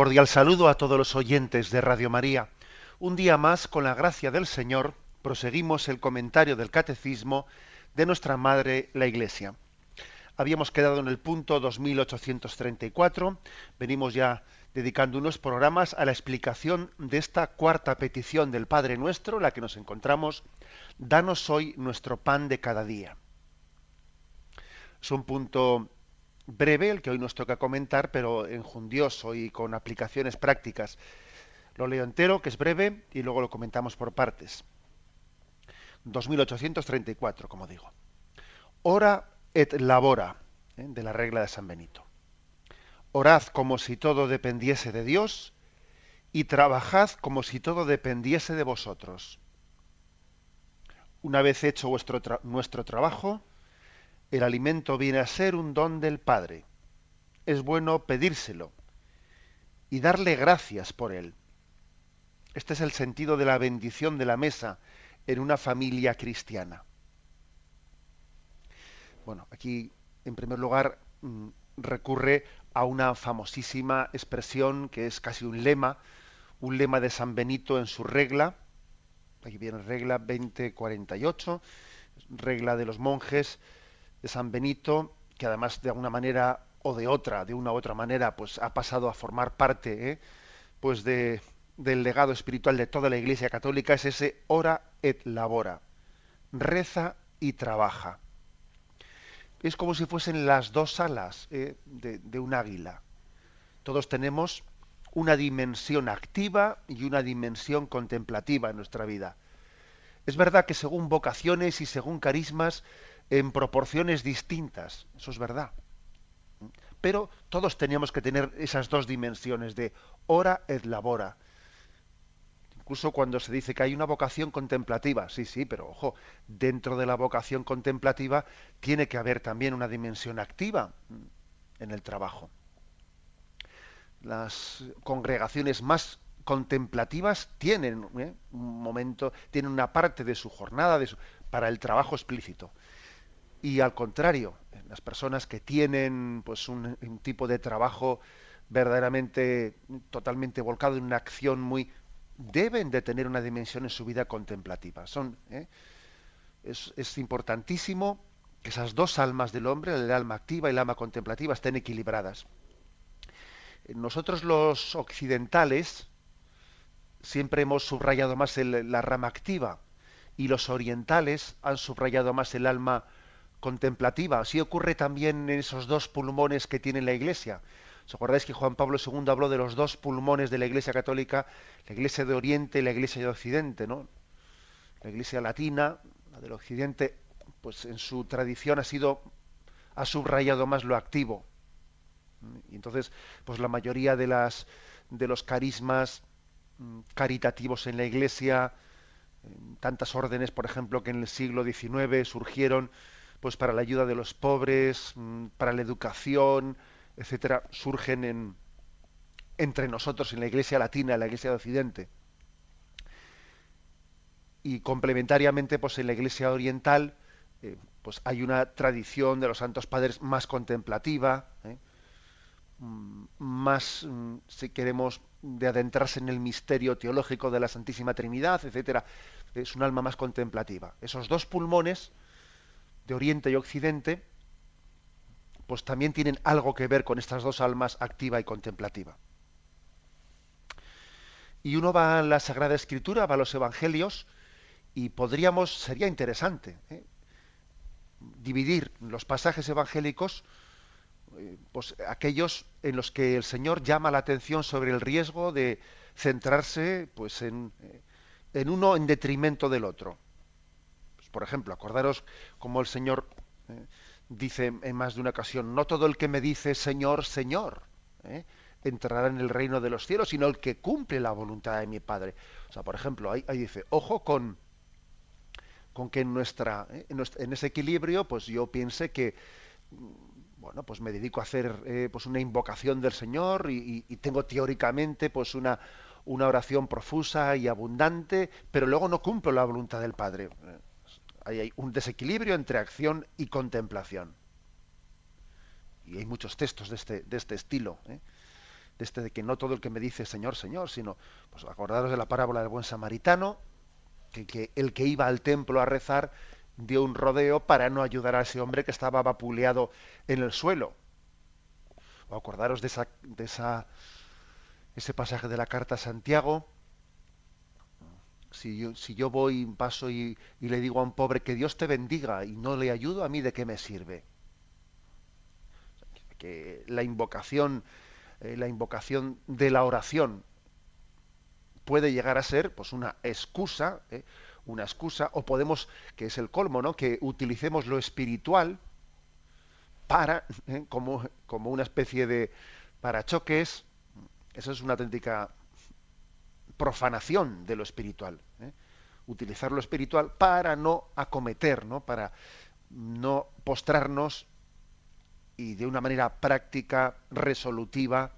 Cordial saludo a todos los oyentes de Radio María. Un día más, con la gracia del Señor, proseguimos el comentario del Catecismo de nuestra Madre, la Iglesia. Habíamos quedado en el punto 2834, venimos ya dedicando unos programas a la explicación de esta cuarta petición del Padre Nuestro, la que nos encontramos, Danos hoy nuestro pan de cada día. Es un punto breve, el que hoy nos toca comentar, pero enjundioso y con aplicaciones prácticas. Lo leo entero, que es breve, y luego lo comentamos por partes. 2834, como digo. Ora et labora, ¿eh? de la regla de San Benito. Orad como si todo dependiese de Dios y trabajad como si todo dependiese de vosotros. Una vez hecho vuestro nuestro trabajo, el alimento viene a ser un don del Padre. Es bueno pedírselo y darle gracias por él. Este es el sentido de la bendición de la mesa en una familia cristiana. Bueno, aquí en primer lugar mm, recurre a una famosísima expresión que es casi un lema, un lema de San Benito en su regla, aquí viene regla 2048, regla de los monjes, de San Benito, que además de alguna manera o de otra, de una u otra manera, pues ha pasado a formar parte, ¿eh? pues de, del legado espiritual de toda la Iglesia Católica, es ese ora et labora, reza y trabaja. Es como si fuesen las dos alas ¿eh? de, de un águila. Todos tenemos una dimensión activa y una dimensión contemplativa en nuestra vida. Es verdad que según vocaciones y según carismas en proporciones distintas, eso es verdad. Pero todos teníamos que tener esas dos dimensiones de hora et labora. Incluso cuando se dice que hay una vocación contemplativa, sí, sí, pero ojo, dentro de la vocación contemplativa tiene que haber también una dimensión activa en el trabajo. Las congregaciones más contemplativas tienen ¿eh? un momento, tienen una parte de su jornada de para el trabajo explícito y al contrario, las personas que tienen pues un, tipo de trabajo verdaderamente totalmente volcado en una acción muy deben de tener una dimensión en su vida contemplativa. Son ¿eh? es, es, importantísimo que esas dos almas del hombre, el alma activa y el alma contemplativa, estén equilibradas. Nosotros los occidentales siempre hemos subrayado más el, la rama activa y los orientales han subrayado más el alma contemplativa. Así ocurre también en esos dos pulmones que tiene la Iglesia. ¿Os acordáis que Juan Pablo II habló de los dos pulmones de la Iglesia Católica, la Iglesia de Oriente y la Iglesia de Occidente, ¿no? La Iglesia latina, la del Occidente, pues en su tradición ha sido ha subrayado más lo activo. Y entonces, pues la mayoría de las de los carismas mm, caritativos en la Iglesia, tantas órdenes, por ejemplo, que en el siglo XIX surgieron pues para la ayuda de los pobres, mm, para la educación, etcétera, surgen en, entre nosotros en la Iglesia Latina, en la Iglesia de Occidente. Y complementariamente, pues en la Iglesia Oriental, eh, pues hay una tradición de los Santos Padres más contemplativa, ¿eh? mm, más, mm, si queremos, de adentrarse en el misterio teológico de la Santísima Trinidad, etcétera. Es un alma más contemplativa. Esos dos pulmones de Oriente y Occidente, pues también tienen algo que ver con estas dos almas, activa y contemplativa. Y uno va a la Sagrada Escritura, va a los Evangelios, y podríamos, sería interesante, ¿eh? dividir los pasajes evangélicos, eh, pues aquellos en los que el Señor llama la atención sobre el riesgo de centrarse pues en, eh, en uno en detrimento del otro por ejemplo, acordaros como el Señor eh, dice en más de una ocasión, no todo el que me dice Señor, Señor, eh, entrará en el reino de los cielos, sino el que cumple la voluntad de mi Padre. O sea, por ejemplo, ahí, dice, ojo con, con que en, nuestra, ¿eh? en, ese equilibrio, pues yo piense que mm, bueno, pues me dedico a hacer pues una invocación del Señor y, tengo teóricamente pues una, una oración profusa y abundante, pero luego no cumplo la voluntad del Padre. Hay un desequilibrio entre acción y contemplación. Y hay muchos textos de este, de este estilo. ¿eh? De este de que no todo el que me dice Señor, Señor, sino, pues acordaros de la parábola del buen samaritano, que, el que iba al templo a rezar dio un rodeo para no ayudar a ese hombre que estaba vapuleado en el suelo. O acordaros de esa, de esa ese pasaje de la carta a Santiago, si yo, si yo voy, paso y, le digo a un pobre que Dios te bendiga y no le ayudo, ¿a mí de qué me sirve? Que la invocación, eh, la invocación de la oración puede llegar a ser pues una excusa, ¿eh? una excusa, o podemos, que es el colmo, ¿no? que utilicemos lo espiritual para, ¿eh? como, como una especie de parachoques, eso es una auténtica profanación de lo espiritual. ¿eh? Utilizar lo espiritual para no acometer, ¿no? para no postrarnos y de una manera práctica, resolutiva,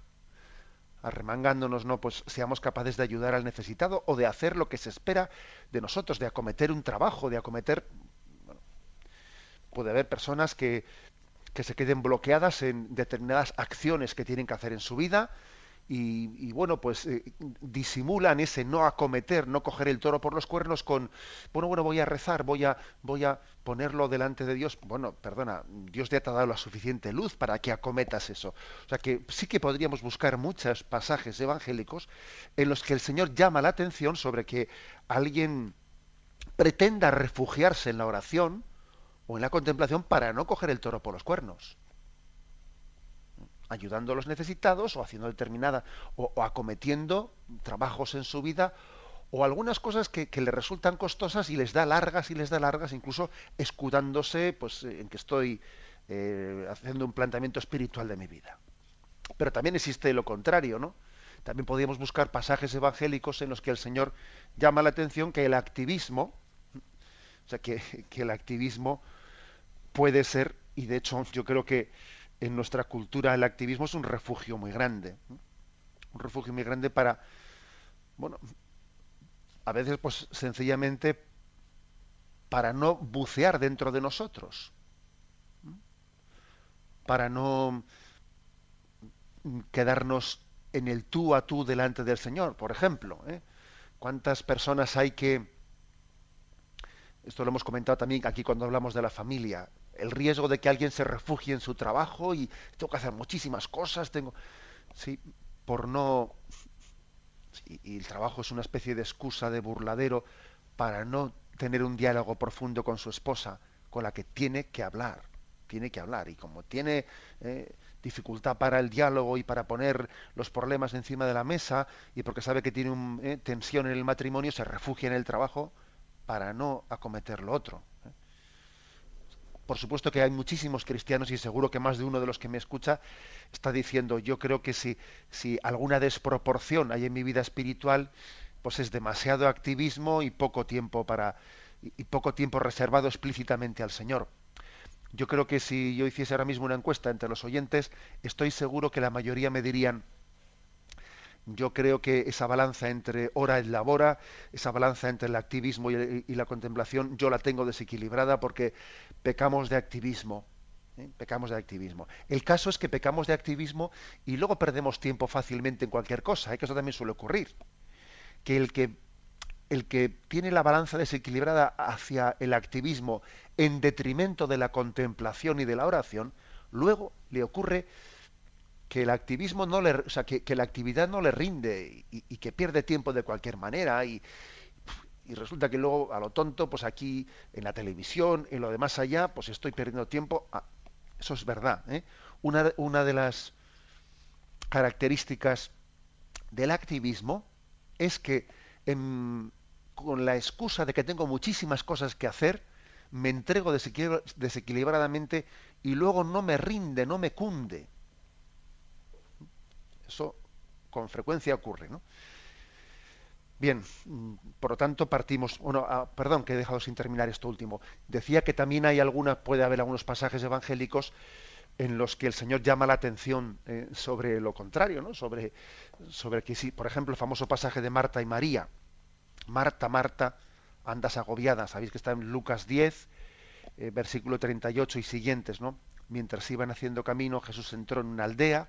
arremangándonos, no, pues seamos capaces de ayudar al necesitado o de hacer lo que se espera de nosotros, de acometer un trabajo, de acometer. puede haber personas que, que se queden bloqueadas en determinadas acciones que tienen que hacer en su vida, y, bueno, pues eh, disimulan ese no acometer, no coger el toro por los cuernos con, bueno, bueno, voy a rezar, voy a, voy a ponerlo delante de Dios. Bueno, perdona, Dios ya te ha dado la suficiente luz para que acometas eso. O sea que sí que podríamos buscar muchos pasajes evangélicos en los que el Señor llama la atención sobre que alguien pretenda refugiarse en la oración o en la contemplación para no coger el toro por los cuernos ayudando a los necesitados o haciendo determinada o, acometiendo trabajos en su vida o algunas cosas que, le resultan costosas y les da largas y les da largas, incluso escudándose pues, en que estoy eh, haciendo un planteamiento espiritual de mi vida. Pero también existe lo contrario, ¿no? También podríamos buscar pasajes evangélicos en los que el Señor llama la atención que el activismo, o sea, que, que el activismo puede ser, y de hecho yo creo que en nuestra cultura el activismo es un refugio muy grande. Un refugio muy grande para, bueno, a veces pues sencillamente para no bucear dentro de nosotros. Para no quedarnos en el tú a tú delante del Señor, por ejemplo. ¿eh? ¿Cuántas personas hay que... Esto lo hemos comentado también aquí cuando hablamos de la familia el riesgo de que alguien se refugie en su trabajo y tengo que hacer muchísimas cosas, tengo sí, por no y, el trabajo es una especie de excusa de burladero para no tener un diálogo profundo con su esposa, con la que tiene que hablar, tiene que hablar y como tiene eh, dificultad para el diálogo y para poner los problemas encima de la mesa y porque sabe que tiene un, eh, tensión en el matrimonio, se refugia en el trabajo para no acometer lo otro. Por supuesto que hay muchísimos cristianos y seguro que más de uno de los que me escucha está diciendo, yo creo que si, si alguna desproporción hay en mi vida espiritual, pues es demasiado activismo y poco tiempo para y poco tiempo reservado explícitamente al Señor. Yo creo que si yo hiciese ahora mismo una encuesta entre los oyentes, estoy seguro que la mayoría me dirían yo creo que esa balanza entre hora y labora, esa balanza entre el activismo y, la contemplación, yo la tengo desequilibrada porque pecamos de activismo. ¿eh? Pecamos de activismo. El caso es que pecamos de activismo y luego perdemos tiempo fácilmente en cualquier cosa, ¿eh? que eso también suele ocurrir. Que el que el que tiene la balanza desequilibrada hacia el activismo en detrimento de la contemplación y de la oración, luego le ocurre que el activismo no le, que, la actividad no le rinde y, que pierde tiempo de cualquier manera y, resulta que luego a lo tonto, pues aquí en la televisión, en lo de más allá, pues estoy perdiendo tiempo. Eso es verdad. ¿eh? Una, una de las características del activismo es que con la excusa de que tengo muchísimas cosas que hacer, me entrego desequilibradamente y luego no me rinde, no me cunde Eso con frecuencia ocurre, ¿no? Bien, por lo tanto partimos. Bueno, ah, perdón que he dejado sin terminar esto último. Decía que también hay alguna, puede haber algunos pasajes evangélicos en los que el Señor llama la atención eh, sobre lo contrario, ¿no? Sobre, sobre que si, por ejemplo, el famoso pasaje de Marta y María. Marta, Marta, andas agobiada. Sabéis que está en Lucas 10, eh, versículo 38 y siguientes, ¿no? Mientras iban haciendo camino, Jesús entró en una aldea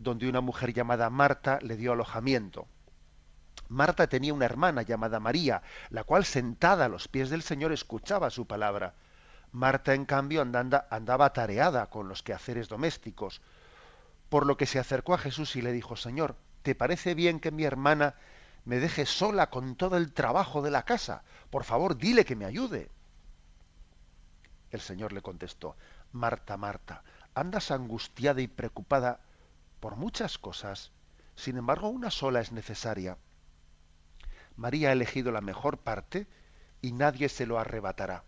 donde una mujer llamada Marta le dio alojamiento. Marta tenía una hermana llamada María, la cual sentada a los pies del Señor escuchaba su palabra. Marta, en cambio, andaba tareada con los quehaceres domésticos, por lo que se acercó a Jesús y le dijo, Señor, ¿te parece bien que mi hermana me deje sola con todo el trabajo de la casa? Por favor, dile que me ayude. El Señor le contestó, Marta, Marta, andas angustiada y preocupada por muchas cosas, sin embargo una sola es necesaria. María ha elegido la mejor parte y nadie se lo arrebatará.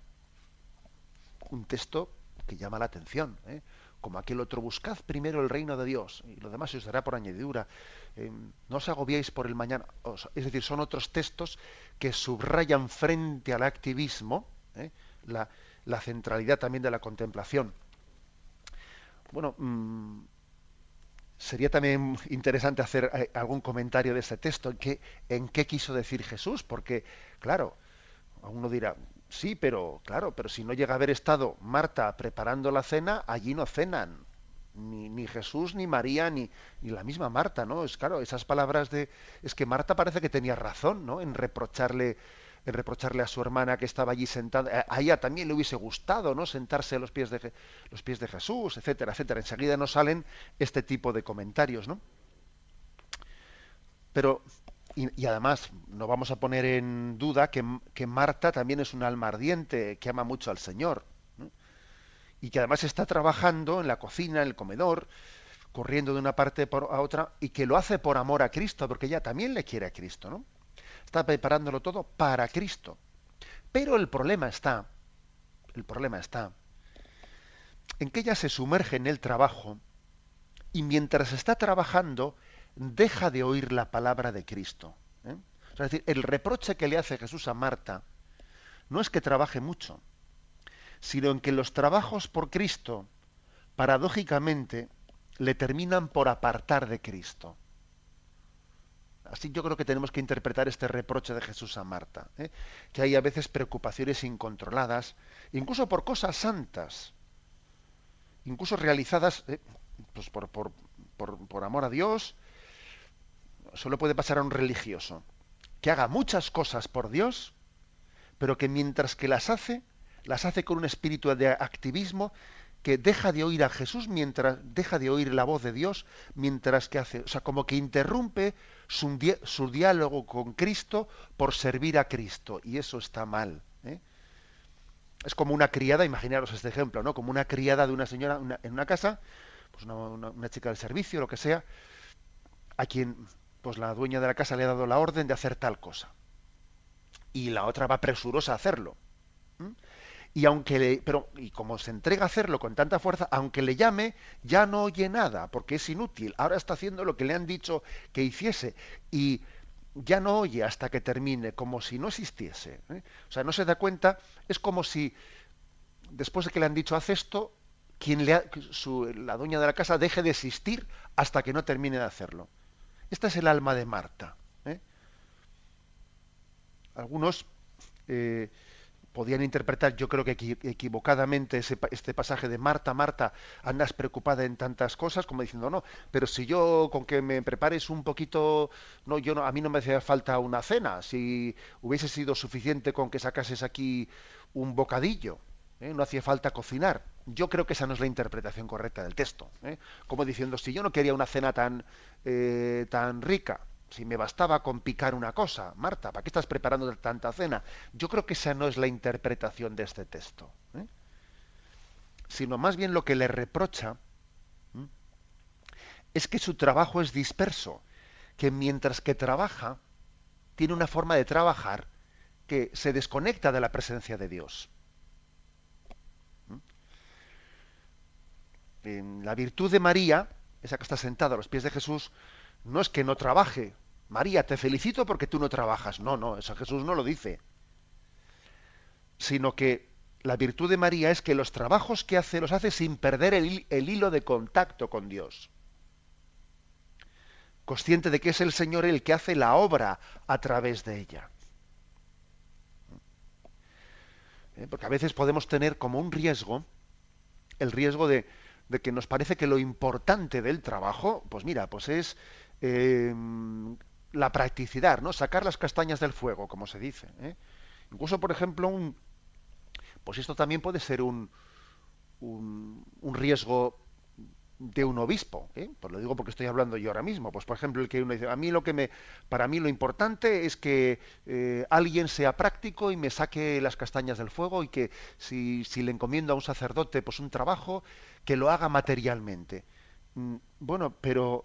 Un texto que llama la atención, ¿eh? como aquel otro, buscad primero el reino de Dios y lo demás se os dará por añadidura. Eh, no os agobiéis por el mañana. Es decir, son otros textos que subrayan frente al activismo ¿eh? la, centralidad también de la contemplación. Bueno, mm, sería también interesante hacer eh, algún comentario de ese texto, en qué, en qué quiso decir Jesús, porque, claro, uno dirá, sí, pero, claro, pero si no llega a haber estado Marta preparando la cena, allí no cenan. Ni, ni Jesús, ni María, ni, ni, la misma Marta, ¿no? Es claro, esas palabras de. Es que Marta parece que tenía razón, ¿no? En reprocharle reprocharle a su hermana que estaba allí sentada. A ella también le hubiese gustado, ¿no? Sentarse a los pies de, los pies de Jesús, etcétera, etcétera. Enseguida nos salen este tipo de comentarios, ¿no? Pero, y, además, no vamos a poner en duda que, que, Marta también es un alma ardiente, que ama mucho al Señor. Y que además está trabajando en la cocina, en el comedor, corriendo de una parte a otra, y que lo hace por amor a Cristo, porque ella también le quiere a Cristo, ¿no? Está preparándolo todo para Cristo. Pero el problema está, el problema está, en que ella se sumerge en el trabajo y mientras está trabajando deja de oír la palabra de Cristo. ¿eh? es decir, el reproche que le hace Jesús a Marta no es que trabaje mucho, sino en que los trabajos por Cristo, paradójicamente, le terminan por apartar de Cristo. Así yo creo que tenemos que interpretar este reproche de Jesús a Marta, ¿eh? que hay a veces preocupaciones incontroladas, incluso por cosas santas, incluso realizadas ¿eh? pues por, por, por, amor a Dios. Solo puede pasar a un religioso, que haga muchas cosas por Dios, pero que mientras que las hace, las hace con un espíritu de activismo que deja de oír a Jesús mientras deja de oír la voz de Dios mientras que hace, o sea, como que interrumpe su, su diálogo con Cristo por servir a Cristo y eso está mal. ¿eh? Es como una criada, imaginaros este ejemplo, ¿no? Como una criada de una señora en una casa, pues una, una, chica del servicio, lo que sea, a quien pues la dueña de la casa le ha dado la orden de hacer tal cosa y la otra va presurosa a hacerlo y aunque le, pero y como se entrega a hacerlo con tanta fuerza, aunque le llame, ya no oye nada, porque es inútil. Ahora está haciendo lo que le han dicho que hiciese y ya no oye hasta que termine, como si no existiese. ¿eh? O sea, no se da cuenta, es como si después de que le han dicho haz esto, quien le la dueña de la casa deje de existir hasta que no termine de hacerlo. Esta es el alma de Marta. ¿eh? Algunos eh, podían interpretar, yo creo que equivocadamente, ese, este pasaje de Marta, Marta, andas preocupada en tantas cosas, como diciendo, no, pero si yo con que me prepares un poquito, no, yo no, a mí no me hacía falta una cena, si hubiese sido suficiente con que sacases aquí un bocadillo, ¿eh? no hacía falta cocinar. Yo creo que esa no es la interpretación correcta del texto, ¿eh? como diciendo, si yo no quería una cena tan, eh, tan rica, si me bastaba con picar una cosa, Marta, ¿para qué estás preparando tanta cena? Yo creo que esa no es la interpretación de este texto, ¿eh? sino más bien lo que le reprocha es que su trabajo es disperso, que mientras que trabaja, tiene una forma de trabajar que se desconecta de la presencia de Dios. En la virtud de María, esa que está sentada a los pies de Jesús, no es que no trabaje. María, te felicito porque tú no trabajas. No, no, eso Jesús no lo dice. Sino que la virtud de María es que los trabajos que hace los hace sin perder el, hilo de contacto con Dios. Consciente de que es el Señor el que hace la obra a través de ella. ¿Eh? Porque a veces podemos tener como un riesgo, el riesgo de, de que nos parece que lo importante del trabajo, pues mira, pues es eh, la practicidad, ¿no? Sacar las castañas del fuego, como se dice. ¿eh? Incluso, por ejemplo, un, pues esto también puede ser un, un, riesgo de un obispo, ¿eh? pues lo digo porque estoy hablando yo ahora mismo. Pues por ejemplo el que uno dice, a mí lo que me, para mí lo importante es que eh, alguien sea práctico y me saque las castañas del fuego y que si, si, le encomiendo a un sacerdote pues un trabajo que lo haga materialmente. Mm, bueno, pero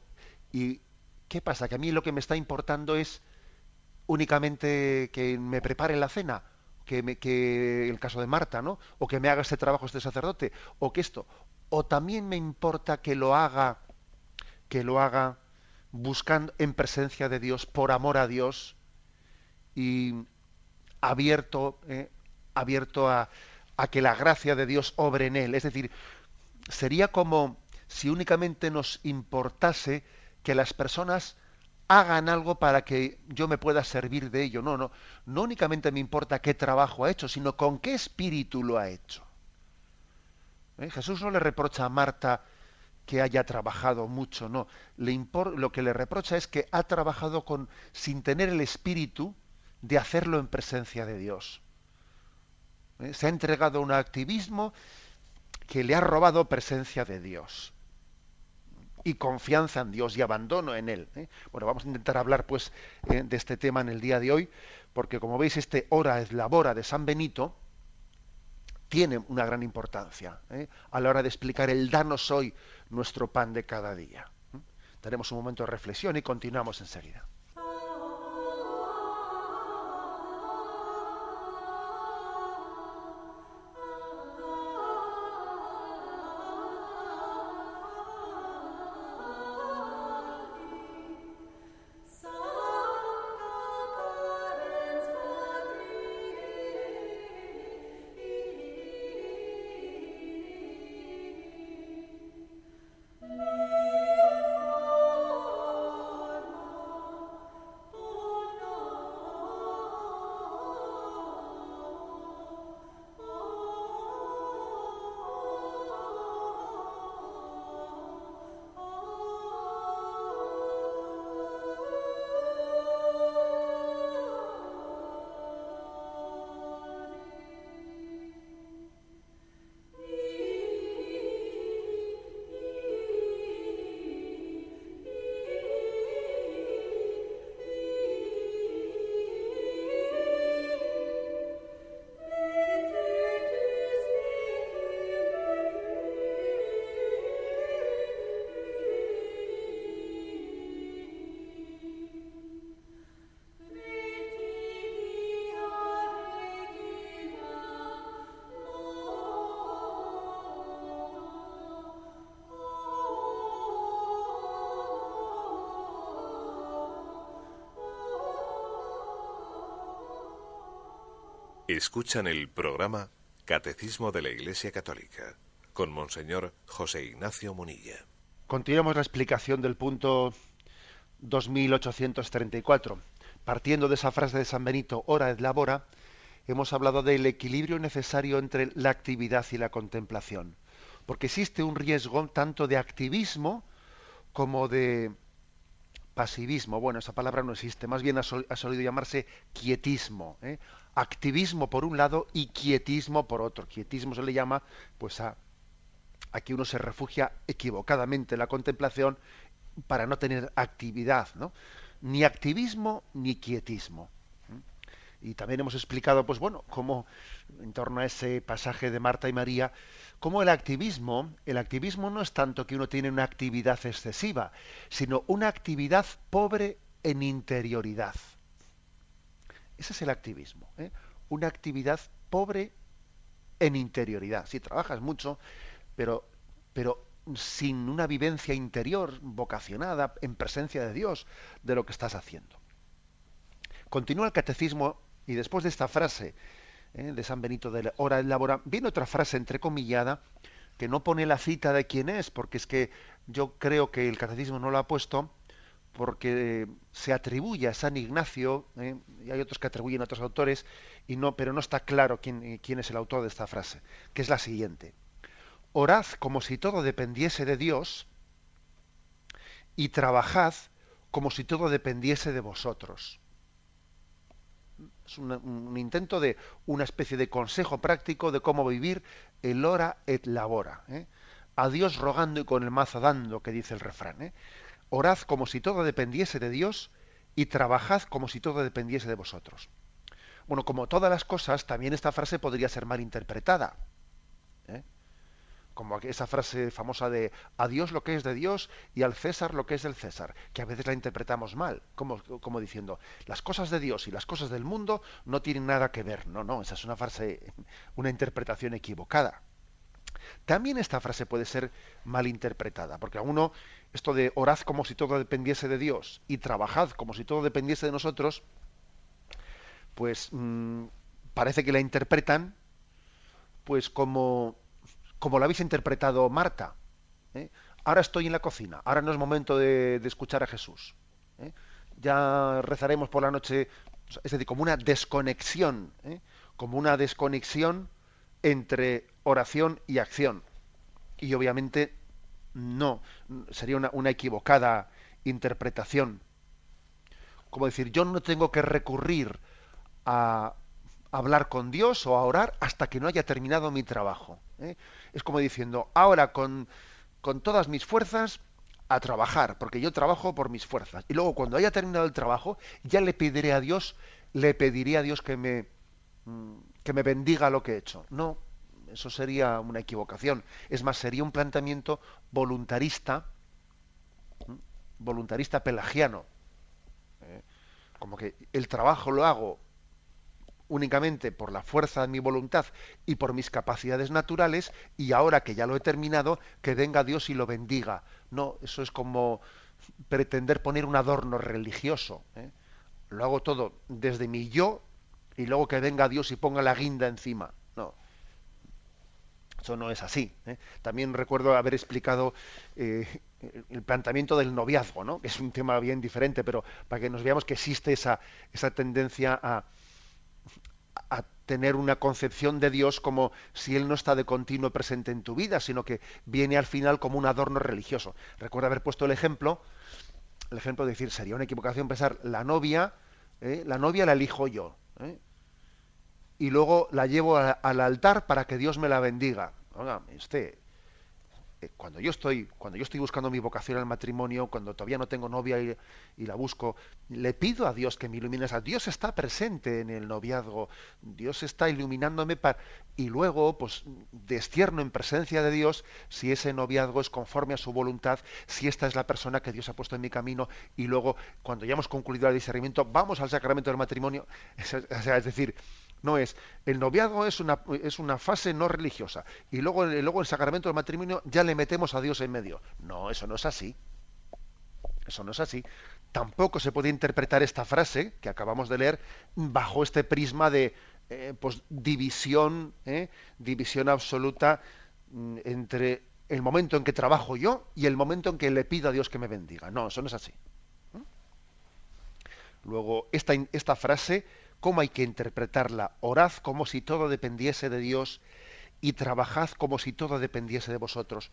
¿y qué pasa? Que a mí lo que me está importando es únicamente que me prepare la cena que, el caso de Marta, ¿no? O que me haga este trabajo este sacerdote, o que esto, o también me importa que lo haga, que lo haga buscando en presencia de Dios, por amor a Dios y abierto, eh, abierto a, a que la gracia de Dios obre en él. Es decir, sería como si únicamente nos importase que las personas hagan algo para que yo me pueda servir de ello. No, no, no únicamente me importa qué trabajo ha hecho, sino con qué espíritu lo ha hecho. ¿Eh? Jesús no le reprocha a Marta que haya trabajado mucho, no. Le lo que le reprocha es que ha trabajado con, sin tener el espíritu de hacerlo en presencia de Dios. ¿Eh? Se ha entregado a un activismo que le ha robado presencia de Dios y confianza en Dios y abandono en Él. ¿eh? Bueno, vamos a intentar hablar pues eh, de este tema en el día de hoy, porque como veis este hora es labora de San Benito tiene una gran importancia ¿eh? a la hora de explicar el danos hoy nuestro pan de cada día. Tenemos un momento de reflexión y continuamos enseguida. Escuchan el programa Catecismo de la Iglesia Católica con Monseñor José Ignacio Munilla. Continuamos la explicación del punto 2834. Partiendo de esa frase de San Benito, hora es labora, hemos hablado del equilibrio necesario entre la actividad y la contemplación. Porque existe un riesgo tanto de activismo como de pasivismo. Bueno, esa palabra no existe, más bien ha solido llamarse quietismo. ¿eh? Activismo por un lado y quietismo por otro. Quietismo se le llama pues a, a que uno se refugia equivocadamente en la contemplación para no tener actividad, ¿no? Ni activismo ni quietismo. Y también hemos explicado, pues bueno, cómo en torno a ese pasaje de Marta y María, cómo el activismo, el activismo no es tanto que uno tiene una actividad excesiva, sino una actividad pobre en interioridad. Ese es el activismo. ¿eh? Una actividad pobre en interioridad. Si trabajas mucho, pero, pero sin una vivencia interior, vocacionada, en presencia de Dios, de lo que estás haciendo. Continúa el catecismo y después de esta frase ¿eh? de San Benito de hora labora, viene otra frase entrecomillada que no pone la cita de quién es, porque es que yo creo que el catecismo no lo ha puesto porque se atribuye a San Ignacio, ¿eh? y hay otros que atribuyen a otros autores, y no, pero no está claro quién, quién es el autor de esta frase, que es la siguiente. Orad como si todo dependiese de Dios y trabajad como si todo dependiese de vosotros. Es un, intento de una especie de consejo práctico de cómo vivir el hora et labora. ¿eh? A Dios rogando y con el mazo dando, que dice el refrán. ¿eh? Orad como si todo dependiese de Dios y trabajad como si todo dependiese de vosotros. Bueno, como todas las cosas, también esta frase podría ser mal interpretada. ¿eh? como esa frase famosa de a Dios lo que es de Dios y al César lo que es del César, que a veces la interpretamos mal, como, como diciendo, las cosas de Dios y las cosas del mundo no tienen nada que ver. No, no, esa es una frase, una interpretación equivocada. También esta frase puede ser mal interpretada, porque a uno esto de orad como si todo dependiese de Dios y trabajad como si todo dependiese de nosotros, pues mm, parece que la interpretan pues como como lo habéis interpretado Marta. ¿eh? Ahora estoy en la cocina, ahora no es momento de, escuchar a Jesús. ¿eh? Ya rezaremos por la noche, es decir, como una desconexión, ¿eh? como una desconexión entre oración y acción. Y obviamente no, sería una, equivocada interpretación. Como decir, yo no tengo que recurrir a hablar con Dios o a orar hasta que no haya terminado mi trabajo. ¿eh? Es como diciendo, ahora con, con todas mis fuerzas a trabajar, porque yo trabajo por mis fuerzas. Y luego cuando haya terminado el trabajo, ya le pediré a Dios, le pediré a Dios que me, mm, que me bendiga lo que he hecho. No, eso sería una equivocación. Es más, sería un planteamiento voluntarista, voluntarista pelagiano. ¿eh? Como que el trabajo lo hago únicamente por la fuerza de mi voluntad y por mis capacidades naturales, y ahora que ya lo he terminado, que venga Dios y lo bendiga. No, eso es como pretender poner un adorno religioso. ¿eh? Lo hago todo desde mi yo y luego que venga Dios y ponga la guinda encima. No. Eso no es así. ¿eh? También recuerdo haber explicado eh, el planteamiento del noviazgo, ¿no? que es un tema bien diferente, pero para que nos veamos que existe esa, esa tendencia a, tener una concepción de Dios como si Él no está de continuo presente en tu vida, sino que viene al final como un adorno religioso. Recuerda haber puesto el ejemplo, el ejemplo de decir, sería una equivocación pensar, la novia, ¿eh? la novia la elijo yo, y luego la llevo al altar para que Dios me la bendiga. Eh, cuando yo estoy cuando yo estoy buscando mi vocación al matrimonio cuando todavía no tengo novia y, la busco le pido a Dios que me ilumine. A Dios está presente en el noviazgo. Dios está iluminándome para y luego pues destierno en presencia de Dios si ese noviazgo es conforme a su voluntad si esta es la persona que Dios ha puesto en mi camino. Y luego cuando ya hemos concluido el discernimiento vamos al sacramento del matrimonio. Es decir no es, el noviazgo es una, es una fase no religiosa y luego, luego el sacramento del matrimonio ya le metemos a Dios en medio. No, eso no es así. Eso no es así. Tampoco se puede interpretar esta frase que acabamos de leer bajo este prisma de eh, pues, división, eh, división absoluta mm, entre el momento en que trabajo yo y el momento en que le pido a Dios que me bendiga. No, eso no es así. ¿Mm? Luego, esta, esta frase ¿Cómo hay que interpretarla? Orad como si todo dependiese de Dios y trabajad como si todo dependiese de vosotros.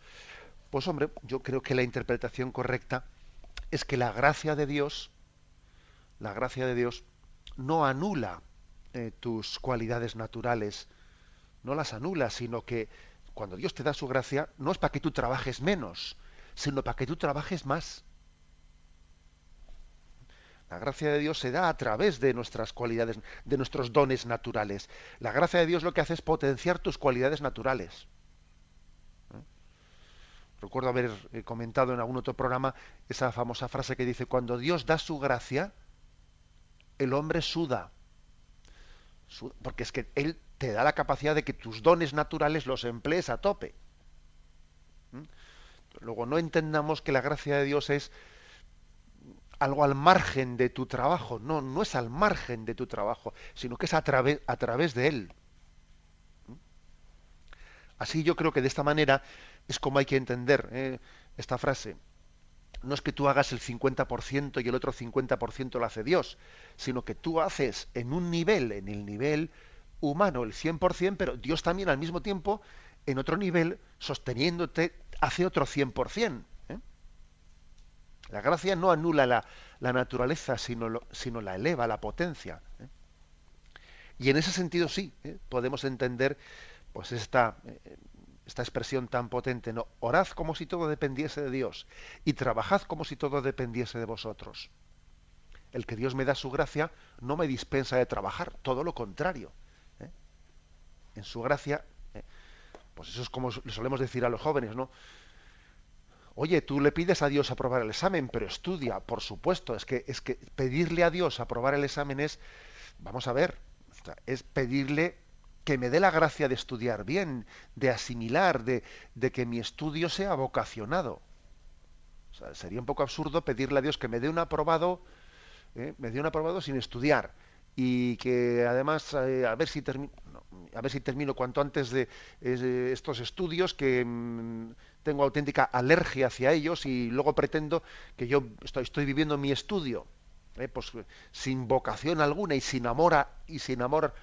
Pues hombre, yo creo que la interpretación correcta es que la gracia de Dios, la gracia de Dios, no anula eh, tus cualidades naturales, no las anula, sino que cuando Dios te da su gracia, no es para que tú trabajes menos, sino para que tú trabajes más. La gracia de Dios se da a través de nuestras cualidades, de nuestros dones naturales. La gracia de Dios lo que hace es potenciar tus cualidades naturales. ¿Eh? Recuerdo haber eh, comentado en algún otro programa esa famosa frase que dice, cuando Dios da su gracia, el hombre suda. Porque es que Él te da la capacidad de que tus dones naturales los emplees a tope. ¿Mm? Luego no entendamos que la gracia de Dios es algo al margen de tu trabajo. No, no es al margen de tu trabajo, sino que es a, través a través de él. Así yo creo que de esta manera es como hay que entender ¿eh? esta frase. No es que tú hagas el 50% y el otro 50% lo hace Dios, sino que tú haces en un nivel, en el nivel humano, el 100%, pero Dios también al mismo tiempo, en otro nivel, sosteniéndote, hace otro 100%. ¿Eh? La gracia no anula la, naturaleza, sino, la eleva, la potencia. ¿eh? Y en ese sentido sí, ¿eh? podemos entender pues esta, esta expresión tan potente, ¿no? Orad como si todo dependiese de Dios y trabajad como si todo dependiese de vosotros. El que Dios me da su gracia no me dispensa de trabajar, todo lo contrario. En su gracia, pues eso es como le solemos decir a los jóvenes, ¿no? Oye, tú le pides a Dios aprobar el examen, pero estudia, por supuesto. Es que, es que pedirle a Dios aprobar el examen es, vamos a ver, es pedirle que me dé la gracia de estudiar bien, de asimilar, de, de que mi estudio sea vocacionado. sería un poco absurdo pedirle a Dios que me dé un aprobado, ¿eh? me dé un aprobado sin estudiar y que además eh, a ver si termino cuanto antes de estos estudios que mm, tengo auténtica alergia hacia ellos y luego pretendo que yo estoy, viviendo mi estudio eh, pues sin vocación alguna y sin amor y sin amor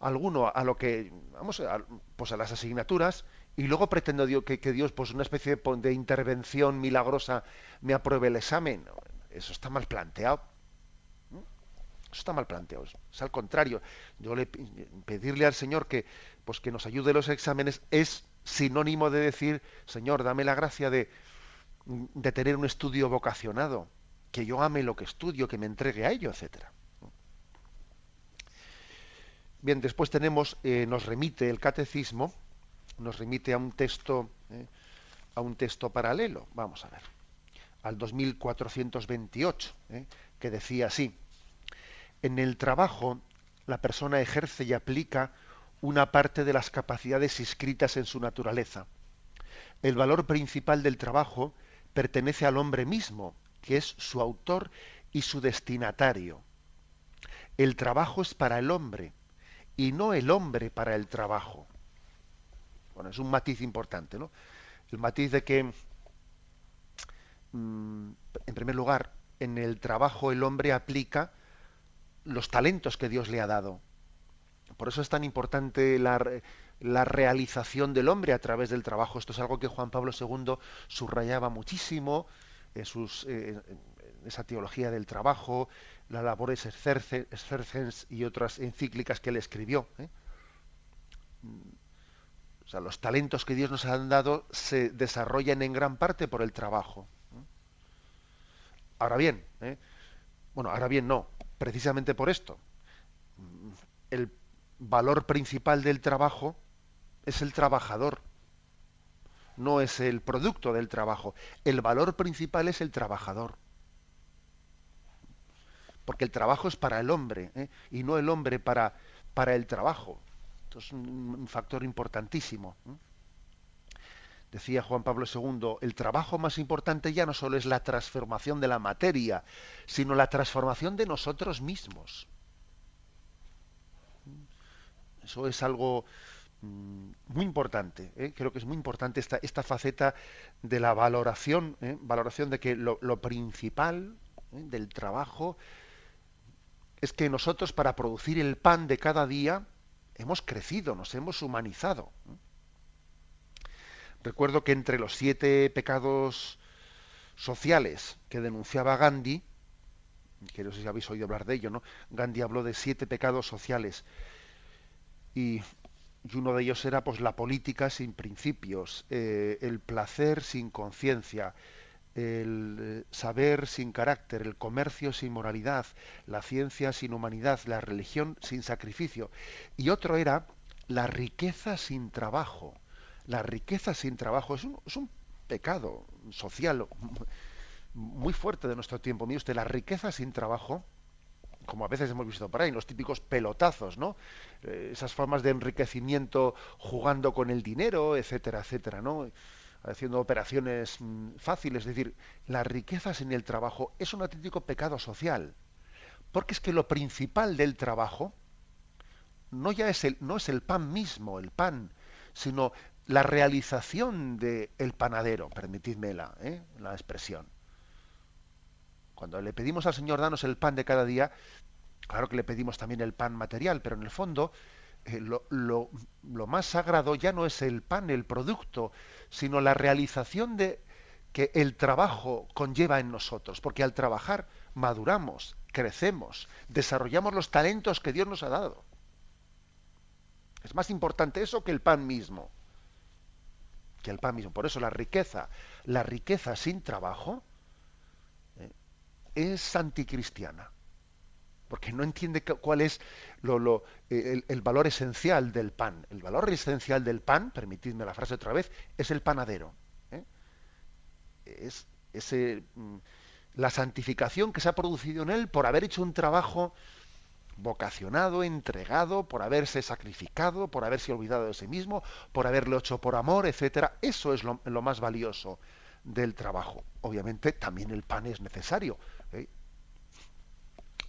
alguno a lo que vamos a, pues a las asignaturas y luego pretendo que, que Dios pues una especie de, de intervención milagrosa me apruebe el examen eso está mal planteado eso está mal planteado. Es al contrario. Yo le pedirle al Señor que, pues que nos ayude los exámenes es sinónimo de decir, Señor, dame la gracia de, de tener un estudio vocacionado, que yo ame lo que estudio, que me entregue a ello, etcétera. Bien, después tenemos, eh, nos remite el catecismo, nos remite a un texto, eh, a un texto paralelo. Vamos a ver, al 2428, eh, que decía así: en el trabajo, la persona ejerce y aplica una parte de las capacidades inscritas en su naturaleza. El valor principal del trabajo pertenece al hombre mismo, que es su autor y su destinatario. El trabajo es para el hombre y no el hombre para el trabajo. Bueno, es un matiz importante, ¿no? El matiz de que, mm, en primer lugar, en el trabajo el hombre aplica los talentos que Dios le ha dado. Por eso es tan importante la, la, realización del hombre a través del trabajo. Esto es algo que Juan Pablo II subrayaba muchísimo en, sus, eh, esa teología del trabajo, la labores exercens y otras encíclicas que él escribió. ¿eh? O sea, los talentos que Dios nos ha dado se desarrollan en gran parte por el trabajo. ¿eh? Ahora bien, bueno, ahora bien no, precisamente por esto. El valor principal del trabajo es el trabajador, no es el producto del trabajo. El valor principal es el trabajador. Porque el trabajo es para el hombre ¿eh? y no el hombre para, para el trabajo. Esto es un, factor importantísimo. ¿eh? Decía Juan Pablo II, el trabajo más importante ya no solo es la transformación de la materia, sino la transformación de nosotros mismos. Eso es algo mm, muy importante. ¿eh? Creo que es muy importante esta, esta faceta de la valoración, ¿eh? valoración de que lo, principal ¿eh? del trabajo es que nosotros para producir el pan de cada día hemos crecido, nos hemos humanizado. Recuerdo que entre los siete pecados sociales que denunciaba Gandhi, que no sé si habéis oído hablar de ello, ¿no? Gandhi habló de siete pecados sociales y, uno de ellos era pues la política sin principios, eh, el placer sin conciencia, el eh, saber sin carácter, el comercio sin moralidad, la ciencia sin humanidad, la religión sin sacrificio. Y otro era la riqueza sin trabajo la riqueza sin trabajo es un, es un pecado social muy fuerte de nuestro tiempo. Mire usted, la riqueza sin trabajo, como a veces hemos visto por ahí, los típicos pelotazos, ¿no? Eh, esas formas de enriquecimiento jugando con el dinero, etcétera, etcétera, ¿no? haciendo operaciones mm, fáciles. Es decir, la riqueza sin el trabajo es un auténtico pecado social. Porque es que lo principal del trabajo no ya es el, no es el pan mismo, el pan, sino la realización del el panadero, permitidme la, ¿eh? la expresión. Cuando le pedimos al Señor danos el pan de cada día, claro que le pedimos también el pan material, pero en el fondo eh, lo, lo, más sagrado ya no es el pan, el producto, sino la realización de que el trabajo conlleva en nosotros, porque al trabajar maduramos, crecemos, desarrollamos los talentos que Dios nos ha dado. Es más importante eso que el pan mismo. Que el pan mismo. Por eso la riqueza, la riqueza sin trabajo es anticristiana porque no entiende cuál es lo, el, valor esencial del pan. El valor esencial del pan, permitidme la frase otra vez, es el panadero. ¿eh? Es, mm, la santificación que se ha producido en él por haber hecho un trabajo vocacionado, entregado, por haberse sacrificado, por haberse olvidado de sí mismo, por haberlo hecho por amor, etcétera. Eso es lo, más valioso del trabajo. Obviamente también el pan es necesario.